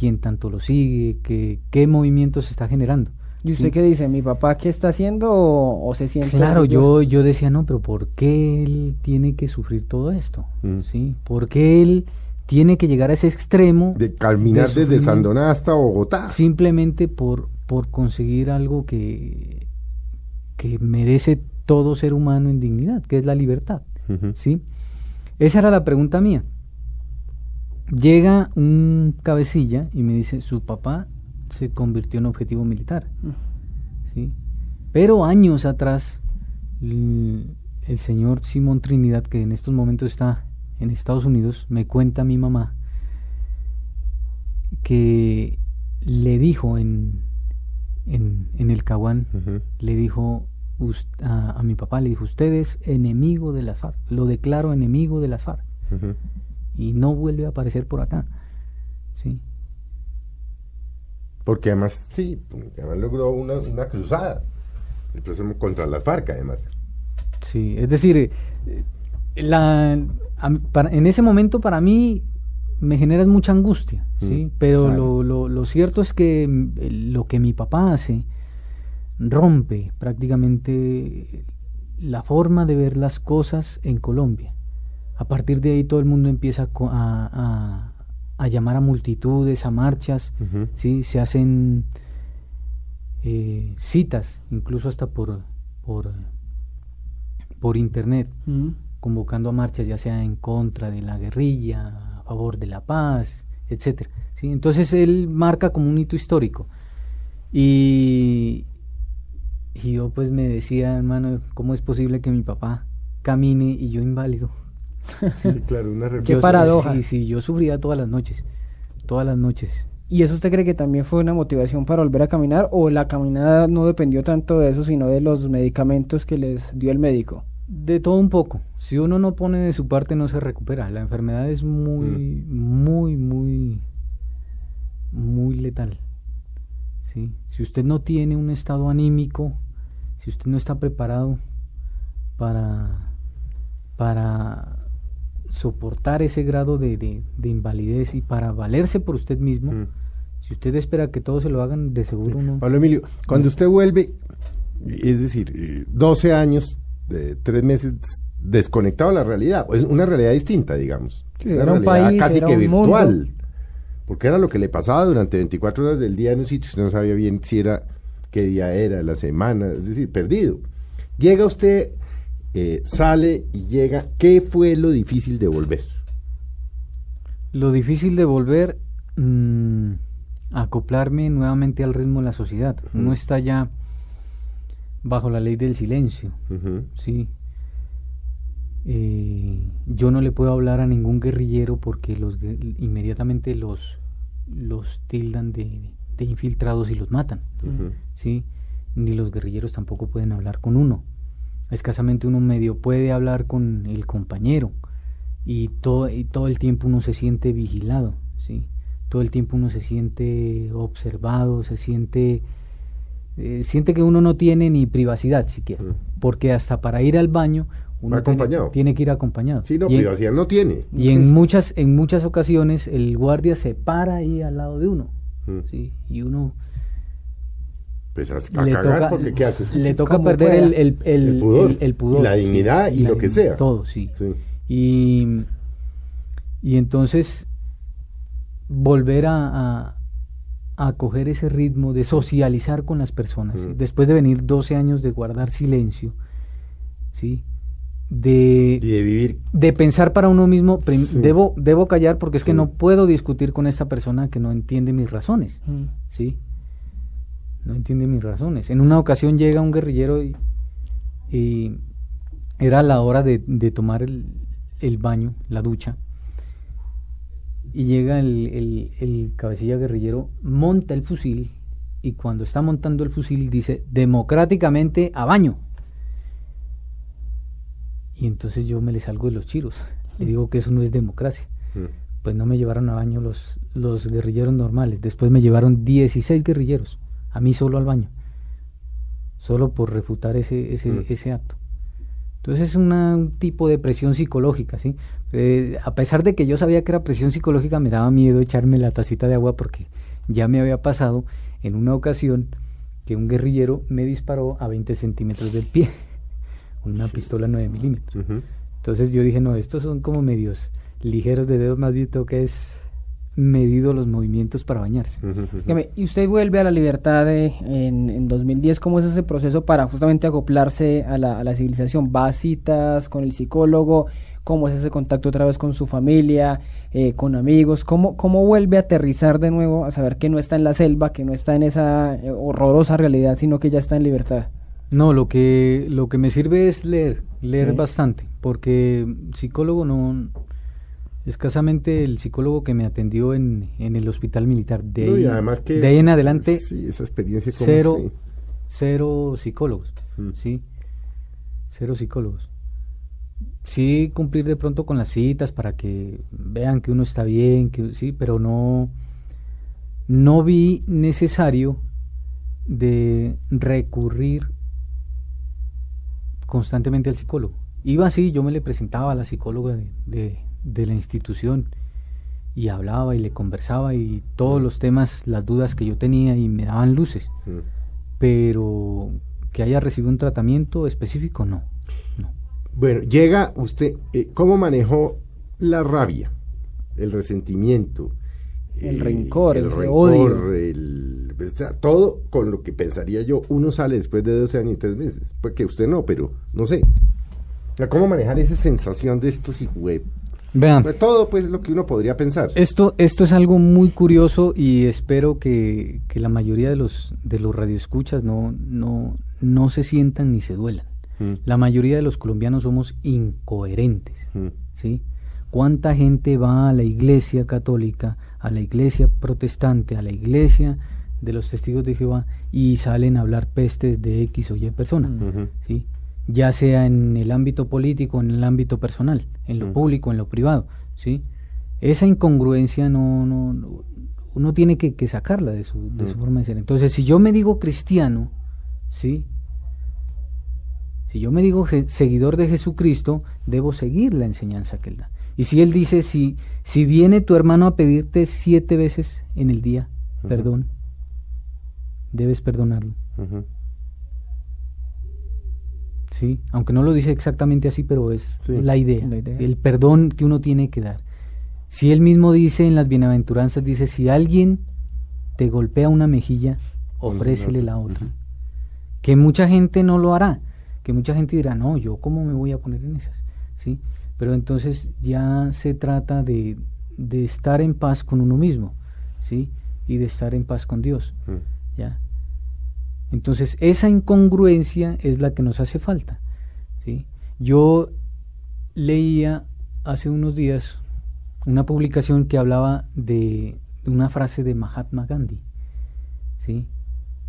quién tanto lo sigue, qué, qué movimientos se está generando. ¿Y usted qué dice? ¿Mi papá qué está haciendo o, se siente? Claro, yo, yo decía, no, pero ¿por qué él tiene que sufrir todo esto? Mm. ¿Sí? ¿Por qué él tiene que llegar a ese extremo? De caminar desde Sandoná hasta Bogotá. Simplemente por, por conseguir algo que, que merece todo ser humano en dignidad, que es la libertad. ¿Sí? Esa era la pregunta mía. Llega un cabecilla y me dice, su papá se convirtió en objetivo militar. ¿sí? Pero años atrás, el, señor Simón Trinidad, que en estos momentos está en Estados Unidos, me cuenta a mi mamá que le dijo en, en, el Caguán, le dijo a, mi papá, le dijo, usted es enemigo de las FARC, lo declaro enemigo de las FARC. Y no vuelve a aparecer por acá. ¿sí? Porque además, sí, además logró una, una cruzada, el proceso contra las FARC además. Sí, es decir, eh, la, en ese momento para mí me genera mucha angustia, ¿sí? Mm, Pero lo, lo, lo, cierto es que mm, lo que mi papá hace rompe prácticamente la forma de ver las cosas en Colombia. A partir de ahí todo el mundo empieza a, a llamar a multitudes, a marchas, ¿sí? se hacen eh, citas, incluso hasta por, por, por internet, convocando a marchas ya sea en contra de la guerrilla, a favor de la paz, etcétera. ¿sí? Entonces él marca como un hito histórico. Y, y yo pues me decía, hermano, ¿cómo es posible que mi papá camine y yo inválido? Sí, *laughs* claro, una Qué paradoja. Sí, sí, yo sufría todas las noches, todas las noches. ¿Y eso usted cree que también fue una motivación para volver a caminar o la caminada no dependió tanto de eso, sino de los medicamentos que les dio el médico? De todo un poco. Si uno no pone de su parte no se recupera. La enfermedad es muy, mm. muy, muy, muy letal. ¿sí? Si usted no tiene un estado anímico, si usted no está preparado para, para soportar ese grado de, de, invalidez y para valerse por usted mismo, mm. si usted espera que todos se lo hagan, de seguro no. Pablo Emilio, cuando usted vuelve, es decir, 12 años, de 3 meses desconectado a la realidad, es una realidad distinta, digamos. una realidad casi que virtual. Porque era lo que le pasaba durante 24 horas del día en un sitio, usted no sabía bien si era, qué día era, la semana, es decir, perdido. Llega usted eh, sale y llega. ¿Qué fue lo difícil de volver? Lo difícil de volver, mm, acoplarme nuevamente al ritmo de la sociedad. Uno está ya bajo la ley del silencio, ¿sí? Eh, yo no le puedo hablar a ningún guerrillero porque los inmediatamente los los tildan de, infiltrados y los matan, ¿sí? Ni los guerrilleros tampoco pueden hablar con uno escasamente uno medio puede hablar con el compañero y todo, y todo el tiempo uno se siente vigilado, ¿sí? Todo el tiempo uno se siente observado, se siente... Eh, siente que uno no tiene ni privacidad siquiera, porque hasta para ir al baño uno tiene, que ir acompañado. Sí, no, privacidad no tiene. Y en muchas, en muchas ocasiones el guardia se para ahí al lado de uno, ¿sí? Y uno pues a, le cagar toca, porque ¿qué haces? Le toca perder el, el, el, pudor, el, pudor, la dignidad y, lo que sea. Todo, sí. Y, y entonces volver a, a, coger ese ritmo de socializar con las personas, después de venir 12 años de guardar silencio, ¿sí? De, de vivir. De pensar para uno mismo, debo, debo callar porque es que no puedo discutir con esta persona que no entiende mis razones, ¿sí? No entiende mis razones. En una ocasión llega un guerrillero y, era la hora de, tomar el, baño, la ducha, y llega el, el, cabecilla guerrillero, monta el fusil y cuando está montando el fusil dice democráticamente a baño. Y entonces yo me le salgo de los chiros. Le digo que eso no es democracia. Mm. Pues no me llevaron a baño los, los guerrilleros normales. Después me llevaron 16 guerrilleros, a mí solo al baño. Solo por refutar ese, ese, mm. ese acto. Entonces es un tipo de presión psicológica, ¿sí? Eh, a pesar de que yo sabía que era presión psicológica, me daba miedo echarme la tacita de agua porque ya me había pasado en una ocasión que un guerrillero me disparó a 20 centímetros del pie, con *laughs* una pistola 9 milímetros. Entonces yo dije, no, estos son como medios ligeros de dedos, más bien tengo que es medido los movimientos para bañarse. Y usted vuelve a la libertad en, en, 2010, ¿cómo es ese proceso para justamente acoplarse a la, a la civilización? ¿Va a citas con el psicólogo? ¿Cómo es ese contacto otra vez con su familia, eh, con amigos? ¿Cómo, ¿Cómo vuelve a aterrizar de nuevo a saber que no está en la selva, que no está en esa eh, horrorosa realidad, sino que ya está en libertad? No, lo que, lo que me sirve es leer, leer bastante, porque psicólogo no, escasamente el psicólogo que me atendió en, en el hospital militar. De, ahí, de ahí en adelante, esa experiencia cero, cero psicólogos, mm. ¿sí? Cero psicólogos. Sí cumplir de pronto con las citas para que vean que uno está bien, que sí, pero no, no vi necesario de recurrir constantemente al psicólogo. Iba así, yo me le presentaba a la psicóloga de de la institución y hablaba y le conversaba y todos mm. los temas, las dudas que yo tenía y me daban luces. Mm. Pero que haya recibido un tratamiento específico, no. Bueno, llega usted, eh, ¿cómo manejó la rabia, el resentimiento? El eh, rencor, el, rencor, el, pues, todo con lo que pensaría yo, uno sale después de 12 años y 3 meses. Pues que usted no, pero no sé. ¿Cómo manejar esa sensación de estos web Vean. Pues todo pues lo que uno podría pensar. Esto, esto es algo muy curioso y espero que, la mayoría de los, de los radioescuchas no, no, no se sientan ni se duelan. Mm. La mayoría de los colombianos somos incoherentes. Mm. ¿sí? ¿Cuánta gente va a la iglesia católica, a la iglesia protestante, a la iglesia de los testigos de Jehová y salen a hablar pestes de X o Y persona? ¿sí? ya sea en el ámbito político, en el ámbito personal, en lo público, en lo privado, ¿sí? Esa incongruencia no, no, uno tiene que, sacarla de su, de su forma de ser. Entonces, si yo me digo cristiano, ¿sí? Si yo me digo seguidor de Jesucristo, debo seguir la enseñanza que él da. Y si él dice, si, si viene tu hermano a pedirte siete veces en el día, perdón, debes perdonarlo. ¿Sí? Aunque no lo dice exactamente así, pero es la, idea, el perdón que uno tiene que dar. Si él mismo dice en las bienaventuranzas, dice, si alguien te golpea una mejilla, ofrécele la otra. Que mucha gente no lo hará, que mucha gente dirá, no, yo cómo me voy a poner en esas, ¿sí? Pero entonces ya se trata de, de estar en paz con uno mismo, ¿sí? Y de estar en paz con Dios, mm. ¿ya? Entonces, esa incongruencia es la que nos hace falta. ¿sí? Yo leía hace unos días una publicación que hablaba de una frase de Mahatma Gandhi, ¿sí?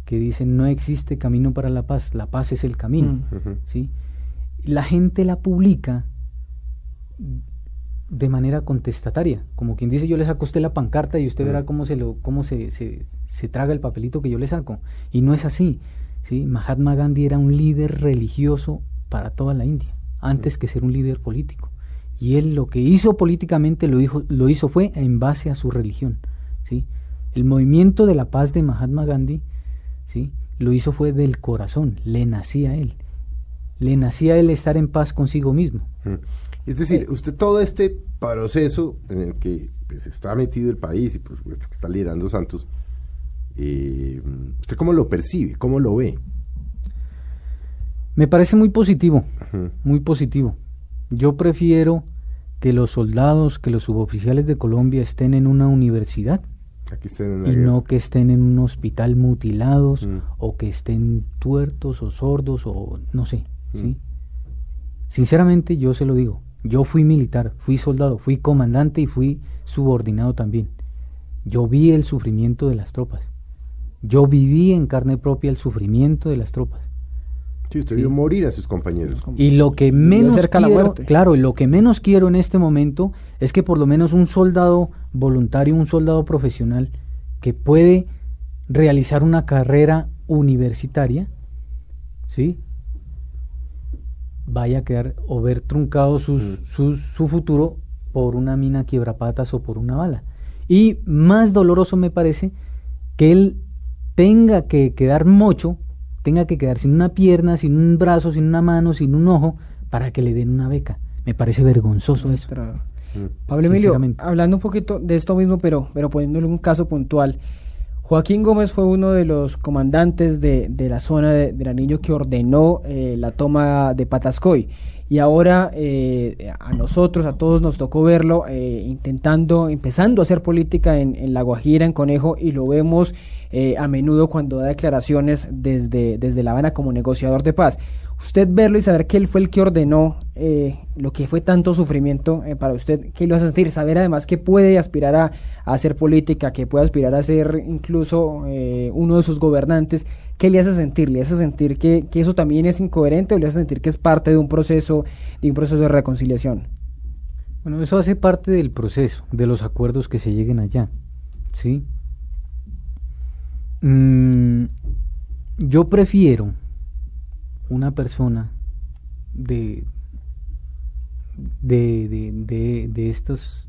que dice, no existe camino para la paz, la paz es el camino. Mm. ¿sí? La gente la publica de manera contestataria, como quien dice yo les acosté la pancarta y usted verá cómo se lo cómo se, se, se, traga el papelito que yo le saco y no es así, ¿sí? Mahatma Gandhi era un líder religioso para toda la India, antes que ser un líder político. Y él lo que hizo políticamente lo, hizo, lo hizo fue en base a su religión, ¿sí? El movimiento de la paz de Mahatma Gandhi, ¿sí? Lo hizo fue del corazón, le nacía a él. Le nacía a él estar en paz consigo mismo. Es decir, usted todo este proceso en el que pues, está metido el país y por supuesto que está liderando Santos, eh, ¿usted cómo lo percibe? ¿Cómo lo ve? Me parece muy positivo, muy positivo. Yo prefiero que los soldados, que los suboficiales de Colombia estén en una universidad y no que estén en un hospital mutilados mm. o que estén tuertos o sordos o no sé, ¿sí? Sinceramente yo se lo digo, yo fui militar, fui soldado, fui comandante y fui subordinado también. Yo vi el sufrimiento de las tropas. Yo viví en carne propia el sufrimiento de las tropas. Sí, usted vio morir a sus compañeros. Y lo que menos cerca a la quiero, muerte. claro, y lo que menos quiero en este momento es que por lo menos un soldado voluntario, un soldado profesional que puede realizar una carrera universitaria, ¿sí? vaya a quedar o ver truncado sus- Mm. su, su futuro por una mina quiebrapatas o por una bala. Y más doloroso me parece que él tenga que quedar mocho, tenga que quedar sin una pierna, sin un brazo, sin una mano, sin un ojo, para que le den una beca. Me parece vergonzoso eso. Mm. Pablo Emilio, hablando un poquito de esto mismo, pero, pero poniéndole un caso puntual. Joaquín Gómez fue uno de los comandantes de, de la zona de, del anillo que ordenó eh, la toma de Patascoy. Y ahora eh, a nosotros, a todos nos tocó verlo eh, intentando, empezando a hacer política en, en La Guajira, en Conejo, y lo vemos eh, a menudo cuando da declaraciones desde, desde La Habana como negociador de paz. Usted verlo y saber que él fue el que ordenó eh, lo que fue tanto sufrimiento eh, para usted, ¿qué lo hace sentir? Saber además que puede aspirar a, a hacer política, que puede aspirar a ser incluso eh, uno de sus gobernantes, ¿qué le hace sentir? ¿Le hace sentir que, que eso también es incoherente o le hace sentir que es parte de un proceso, de un proceso de reconciliación? Bueno, eso hace parte del proceso, de los acuerdos que se lleguen allá. ¿Sí? Mm, yo prefiero una persona de, de, de, de, de estos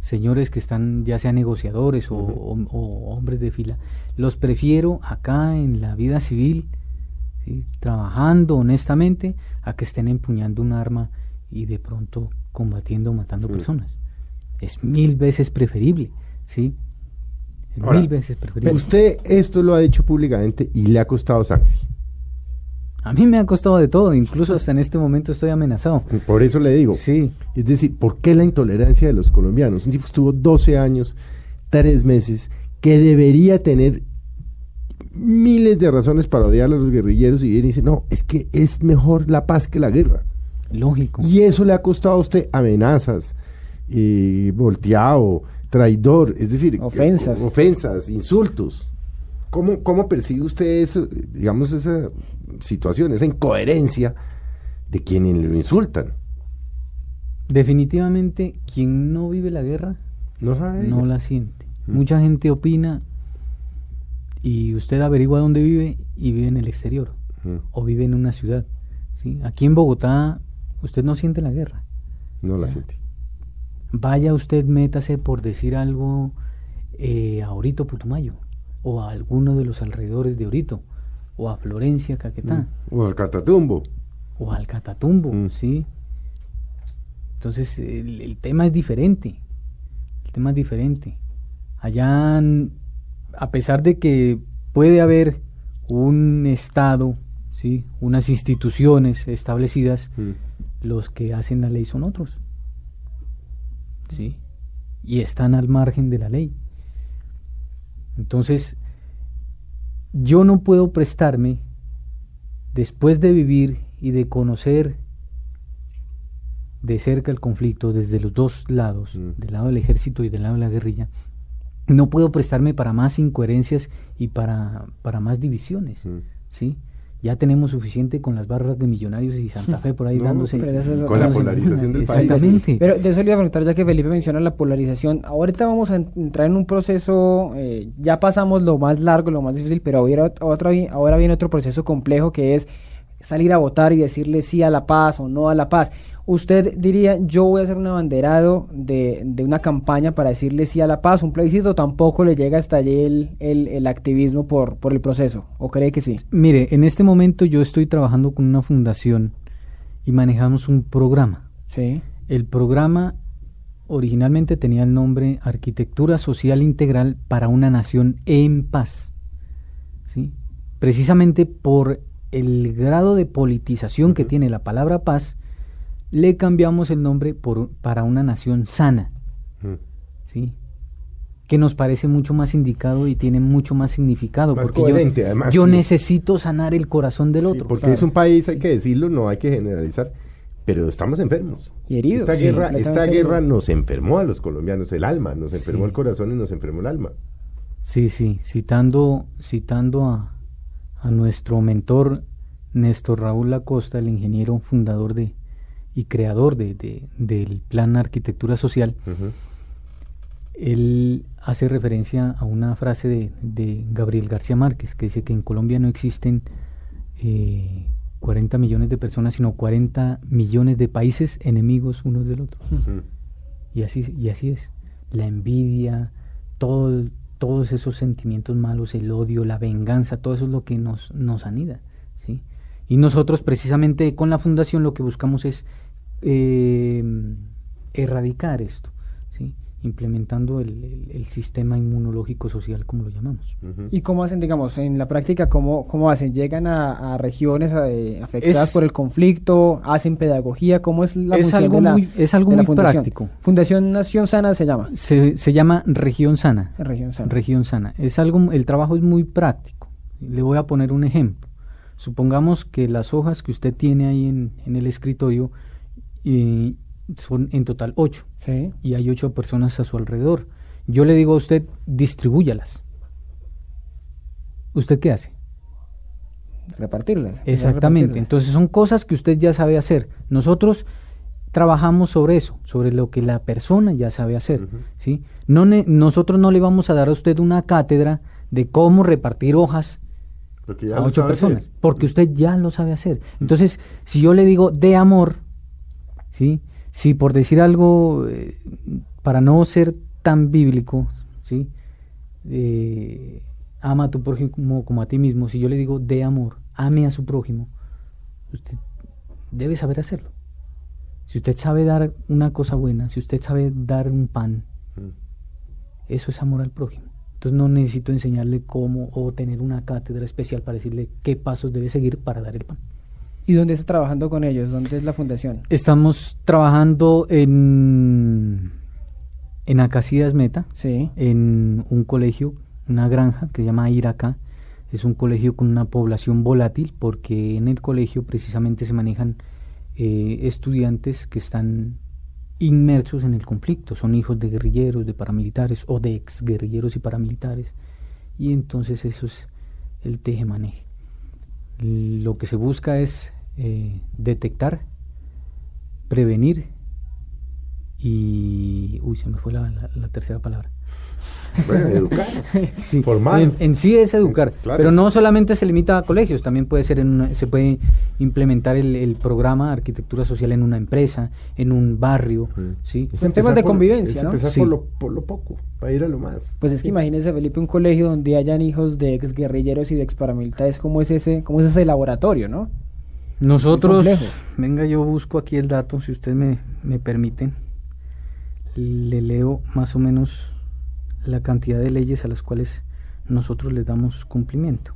señores que están ya sea negociadores o, o- o hombres de fila, los prefiero acá en la vida civil, ¿sí? trabajando honestamente, a que estén empuñando un arma y de pronto combatiendo o matando personas. Es mil veces preferible, ¿sí? Es Ahora, mil veces preferible. Usted esto lo ha dicho públicamente y le ha costado sangre. A mí me ha costado de todo, incluso hasta en este momento estoy amenazado. Por eso le digo. Sí, Es decir, ¿por qué la intolerancia de los colombianos? Un tipo estuvo 12 años, 3 meses, que debería tener miles de razones para odiar a los guerrilleros y viene y dice, no, es que es mejor la paz que la guerra. lógico. Y eso le ha costado a usted amenazas, eh, volteado, traidor, es decir, Ofensas. ofensas, insultos. ¿Cómo, ¿Cómo percibe usted eso, digamos, esa situación, esa incoherencia de quienes lo insultan? Definitivamente, quien no vive la guerra No sabe. no la siente. Mm. Mucha gente opina y usted averigua dónde vive y vive en el exterior Mm, o vive en una ciudad. ¿sí? Aquí en Bogotá usted no siente la guerra. No la siente. Vaya usted, métase por decir algo eh, a Orito Putumayo o a alguno de los alrededores de Orito o a Florencia, Caquetá Mm. O al Catatumbo. o al Catatumbo, Mm. ¿sí? Entonces el, el tema es diferente, el tema es diferente. Allá, a pesar de que puede haber un Estado, ¿sí? Unas instituciones establecidas, Mm. los que hacen la ley son otros, ¿sí? Y están al margen de la ley. Entonces, yo no puedo prestarme, después de vivir y de conocer de cerca el conflicto desde los dos lados, Mm. del lado del ejército y del lado de la guerrilla, no puedo prestarme para más incoherencias y para, para más divisiones, Mm. ¿sí? Ya tenemos suficiente con las barras de Millonarios y Santa Fe por ahí No, dándose. pero eso es Con la polarización del país. Exactamente. Pero de eso le iba a preguntar ya que Felipe menciona la polarización. Ahorita vamos a en- entrar en un proceso, eh, ya pasamos lo más largo, lo más difícil, pero ahora, otra, ahora viene otro proceso complejo que es salir a votar y decirle sí a la paz o no a la paz. Usted diría, yo voy a ser un abanderado de, de una campaña para decirle sí a la paz, un plebiscito, tampoco le llega hasta allí el, el, el activismo por, por el proceso, ¿o cree que sí? Mire, en este momento yo estoy trabajando con una fundación y manejamos un programa. Sí. El programa originalmente tenía el nombre Arquitectura Social Integral para una Nación en Paz. ¿sí? Precisamente por el grado de politización que tiene la palabra paz, le cambiamos el nombre por, para una nación sana. Mm. ¿sí? que nos parece mucho más indicado y tiene mucho más significado. Más porque coherente, yo, además, yo sí. necesito sanar el corazón del Sí, otro. porque claro. es un país, hay que decirlo, no hay que generalizar, pero estamos enfermos. Y heridos. Esta sí, guerra, esta guerra nos enfermó a los colombianos el alma, nos enfermó el corazón y nos enfermó el alma. Sí, sí, citando, citando a, a nuestro mentor Néstor Raúl Lacosta, el ingeniero fundador de y creador de, de- del Plan Arquitectura Social, él hace referencia a una frase de, de Gabriel García Márquez, que dice que en Colombia no existen eh, 40 millones de personas, sino 40 millones de países enemigos unos del otro. Y así, y así es. La envidia, todo, todos esos sentimientos malos, el odio, la venganza, todo eso es lo que nos, nos anida. ¿sí? Y nosotros precisamente con la fundación lo que buscamos es eh, erradicar esto, ¿sí? implementando el, el- el sistema inmunológico social, como lo llamamos. ¿Y cómo hacen, digamos, en la práctica, cómo, cómo hacen? ¿Llegan a, a regiones eh, afectadas Es- por el conflicto? ¿Hacen pedagogía? ¿Cómo es la Es función algo de la, muy- es algo de la muy fundación? práctico. Fundación Nación Sana se llama. Se, se llama región sana. Región Sana. Región sana. Es algo, el trabajo es muy práctico. Le voy a poner un ejemplo. Supongamos que las hojas que usted tiene ahí en, en el escritorio eh, son en total ocho Sí. y hay ocho personas a su alrededor. Yo le digo a usted, distribúyalas. ¿Usted qué hace? Repartirlas. Exactamente. repartirlas. Entonces son cosas que usted ya sabe hacer. Nosotros trabajamos sobre eso, sobre lo que la persona ya sabe hacer. ¿sí? No ne- nosotros no le vamos a dar a usted una cátedra de cómo repartir hojas Porque ya a ocho personas, hacer. porque usted ya lo sabe hacer. Entonces, si yo le digo de amor, ¿sí? Si por decir algo, eh, para no ser tan bíblico, ¿sí? Eh, ama a tu prójimo como a ti mismo, si yo le digo de amor, ame a su prójimo, usted debe saber hacerlo. Si usted sabe dar una cosa buena, si usted sabe dar un pan, eso es amor al prójimo. Entonces no necesito enseñarle cómo o tener una cátedra especial para decirle qué pasos debe seguir para dar el pan. ¿Y dónde está trabajando con ellos? ¿Dónde es la fundación? Estamos trabajando en, en Acacias Meta, Sí. en un colegio, una granja que se llama Iraca. Es un colegio con una población volátil porque en el colegio precisamente se manejan eh, estudiantes que están inmersos en el conflicto, son hijos de guerrilleros, de paramilitares o de exguerrilleros y paramilitares. Y entonces eso es el teje-maneje. Lo que se busca es eh, detectar, prevenir y... Uy, se me fue la, la- la tercera palabra. Bueno, *laughs* educar. Sí, Formar. En, en sí es educar, Claro. pero no solamente se limita a colegios, también puede ser en una- se puede implementar el, el programa Arquitectura Social en una empresa, en un barrio, ¿sí? Es Son temas de por- convivencia, es ¿no? empezar Sí. por, lo, por lo poco, para ir a lo más. Pues es que imagínese, Felipe, un colegio donde hayan hijos de exguerrilleros y de exparamilitares, ¿cómo es ese, cómo es ese laboratorio, no? Nosotros, venga, yo busco aquí el dato, si ustedes me, me permiten, le leo más o menos la cantidad de leyes a las cuales nosotros les damos cumplimiento.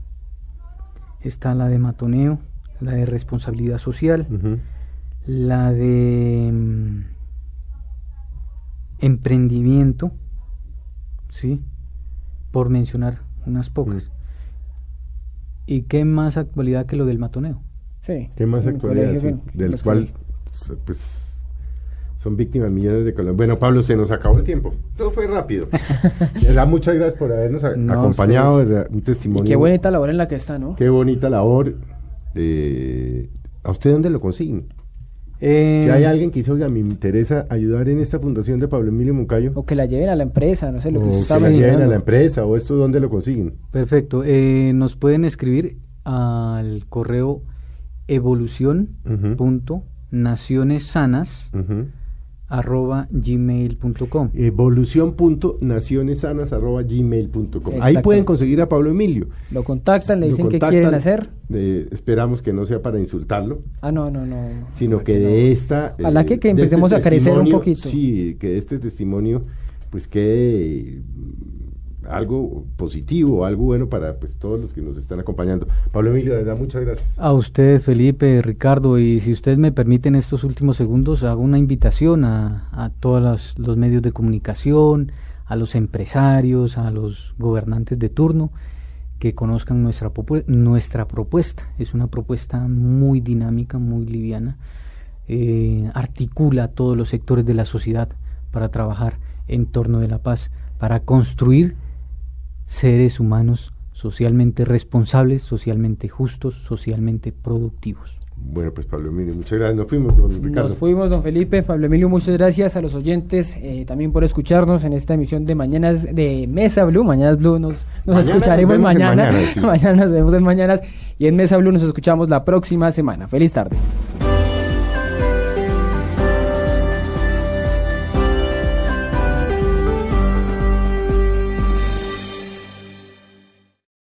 Está la de matoneo, la de responsabilidad social, la de mm, emprendimiento, ¿sí? Por mencionar unas pocas. ¿Y qué más actualidad que lo del matoneo? Sí. ¿Qué más actualidad? colegio, sí, bueno, del cual pues son víctimas millones de colombianos. Bueno, Pablo, se nos acabó el tiempo. Todo fue rápido. *laughs* Verdad, muchas gracias por habernos a- No, acompañado. ustedes. Un Y testimonio. qué bonita labor en la que está, ¿no? Qué bonita labor. Eh, ¿A usted dónde lo consiguen? Eh, Si hay alguien que dice, oiga, me interesa ayudar en esta fundación de Pablo Emilio Moncayo, O que la lleven a la empresa, no sé, lo que que se está la lleven a la empresa, o esto, ¿dónde lo consiguen? Perfecto. eh, nos pueden escribir al correo evolución.nacionessanas Ujú. arroba gmail.com. evolución.nacionesanas.gmail.com Ahí Exacto. pueden conseguir a Pablo Emilio. Lo contactan, le dicen qué quieren hacer. eh, esperamos que no sea para insultarlo, Ah, no, no, no. sino Ojalá que no. de esta... Ojalá eh, que- que de empecemos a crecer un poquito. Sí, que de este testimonio pues quede algo positivo, algo bueno para pues todos los que nos están acompañando. Pablo Emilio, de verdad, muchas gracias. A usted, Felipe, Ricardo, y si usted me permite en estos últimos segundos, hago una invitación a, a todos los, los medios de comunicación, a los empresarios, a los gobernantes de turno, que conozcan nuestra, nuestra propuesta. Es una propuesta muy dinámica, muy liviana, eh, articula todos los sectores de la sociedad para trabajar en torno de la paz, para construir seres humanos socialmente responsables, socialmente justos, socialmente productivos. Bueno, pues Pablo Emilio, muchas gracias. Nos fuimos, don Ricardo. Nos fuimos, don Felipe. Pablo Emilio, muchas gracias a los oyentes eh, también por escucharnos en esta emisión de Mañanas de Mesa Blue. Mañanas Blue nos, nos escucharemos mañana. Mañana, *laughs* mañana nos vemos en Mañanas y en Mesa Blue nos escuchamos la próxima semana. Feliz tarde.